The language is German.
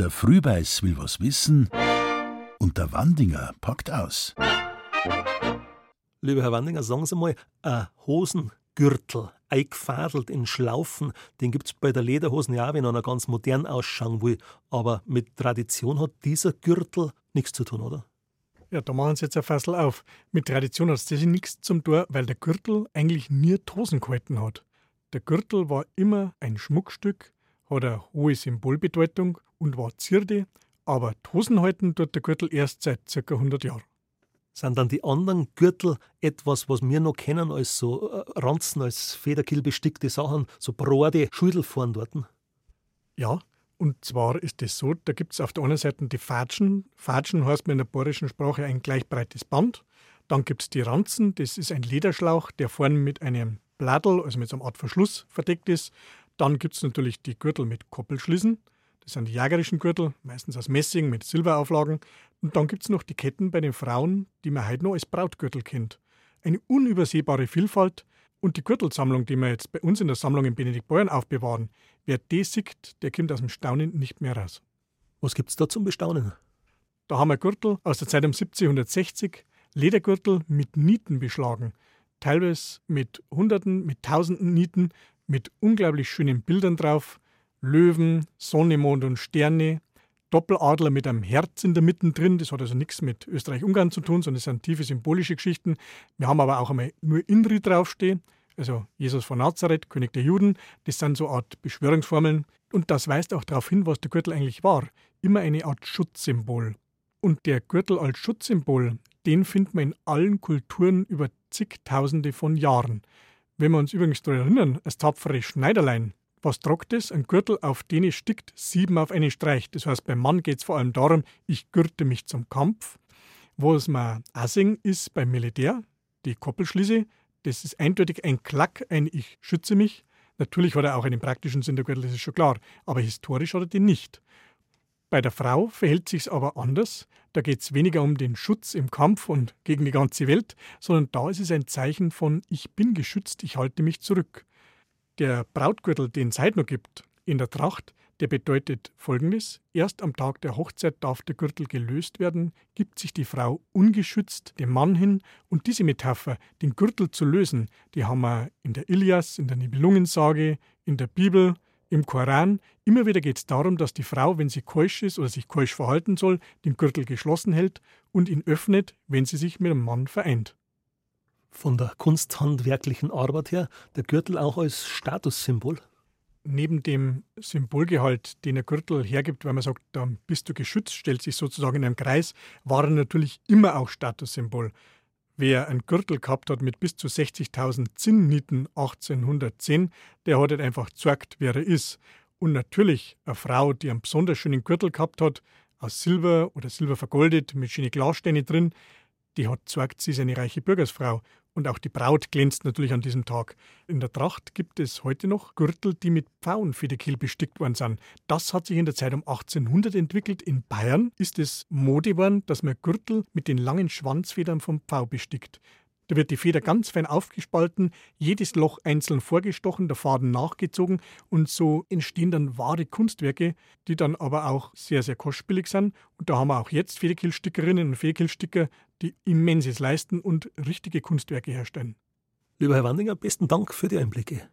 Der Frühbeiß will was wissen und der Wandinger packt aus. Lieber Herr Wandinger, sagen Sie mal, ein Hosengürtel, eingefadelt in Schlaufen, den gibt es bei der Lederhosen ja auch, wenn einer ganz modern ausschauen will. Aber mit Tradition hat dieser Gürtel nichts zu tun, oder? Ja, da machen Sie jetzt ein Fassel auf. Mit Tradition hat es das nichts zum Tor, weil der Gürtel eigentlich nie Hosen gehalten hat. Der Gürtel war immer ein Schmuckstück, hat eine hohe Symbolbedeutung und war Zierde, aber Hosen halten tut der Gürtel erst seit ca. 100 Jahren. Sind dann die anderen Gürtel etwas, was wir noch kennen als so äh, Ranzen, als Federkill bestickte Sachen, so broade Schüdel vorn dort? Ja, und zwar ist es so, da gibt es auf der einen Seite die Fatschen. Fatschen heißt in der bayerischen Sprache ein gleich breites Band. Dann gibt es die Ranzen, das ist ein Lederschlauch, der vorne mit einem Bladel, also mit so einer Art Verschluss verdeckt ist. Dann gibt es natürlich die Gürtel mit Koppelschließen. Das sind die jägerischen Gürtel, meistens aus Messing mit Silberauflagen. Und dann gibt es noch die Ketten bei den Frauen, die man heute noch als Brautgürtel kennt. Eine unübersehbare Vielfalt, und die Gürtelsammlung, die wir jetzt bei uns in der Sammlung in Benedikt Beuern aufbewahren, wer die sieht, der kommt aus dem Staunen nicht mehr raus. Was gibt es da zum Bestaunen? Da haben wir Gürtel aus der Zeit um 1760, Ledergürtel mit Nieten beschlagen, teilweise mit Hunderten, mit Tausenden Nieten, mit unglaublich schönen Bildern drauf, Löwen, Sonne, Mond und Sterne, Doppeladler mit einem Herz in der Mitte drin. Das hat also nichts mit Österreich-Ungarn zu tun, sondern es sind tiefe symbolische Geschichten. Wir haben aber auch einmal nur Inri draufstehen, also Jesus von Nazareth, König der Juden. Das sind so eine Art Beschwörungsformeln. Und das weist auch darauf hin, was der Gürtel eigentlich war. Immer eine Art Schutzsymbol. Und der Gürtel als Schutzsymbol, den findet man in allen Kulturen über zigtausende von Jahren. Wenn wir uns übrigens daran erinnern, das tapfere Schneiderlein, was tragt es? Ein Gürtel, auf den es stickt, sieben auf einen Streich. Das heißt, beim Mann geht es vor allem darum, ich gürte mich zum Kampf. Was man auch sehen, ist beim Militär, die Koppelschließe. Das ist eindeutig ein Klack, ein Ich schütze mich. Natürlich hat er auch einen praktischen Sinn, der Gürtel, das ist schon klar. Aber historisch hat er den nicht. Bei der Frau verhält sich aber anders. Da geht es weniger um den Schutz im Kampf und gegen die ganze Welt, sondern da ist es ein Zeichen von Ich bin geschützt, ich halte mich zurück. Der Brautgürtel, den es heute gibt, in der Tracht, der bedeutet folgendes: Erst am Tag der Hochzeit darf der Gürtel gelöst werden, gibt sich die Frau ungeschützt dem Mann hin. Und diese Metapher, den Gürtel zu lösen, die haben wir in der Ilias, in der Nibelungensage, in der Bibel, im Koran. Immer wieder geht es darum, dass die Frau, wenn sie keusch ist oder sich keusch verhalten soll, den Gürtel geschlossen hält und ihn öffnet, wenn sie sich mit dem Mann vereint von der kunsthandwerklichen Arbeit her der Gürtel auch als Statussymbol? Neben dem Symbolgehalt, den der Gürtel hergibt, weil man sagt, da bist du geschützt, stellt sich sozusagen in einem Kreis, war er natürlich immer auch Statussymbol. Wer einen Gürtel gehabt hat mit bis zu 60.000 Zinnnieten 1810, der hat halt einfach gezeigt, wer er ist. Und natürlich eine Frau, die einen besonders schönen Gürtel gehabt hat, aus Silber oder Silber vergoldet, mit schönen Glassteine drin, die hat gezeigt, sie ist eine reiche Bürgersfrau. Und auch die Braut glänzt natürlich an diesem Tag. In der Tracht gibt es heute noch Gürtel, die mit Pfauenfederkiel bestickt worden sind. Das hat sich in der Zeit um 1800 entwickelt. In Bayern ist es Mode geworden, dass man Gürtel mit den langen Schwanzfedern vom Pfau bestickt. Da wird die Feder ganz fein aufgespalten, jedes Loch einzeln vorgestochen, der Faden nachgezogen und so entstehen dann wahre Kunstwerke, die dann aber auch sehr, sehr kostspielig sind. Und da haben wir auch jetzt Federkillstickerinnen und Federkillsticker, die immenses leisten und richtige Kunstwerke herstellen. Lieber Herr Wandinger, besten Dank für die Einblicke.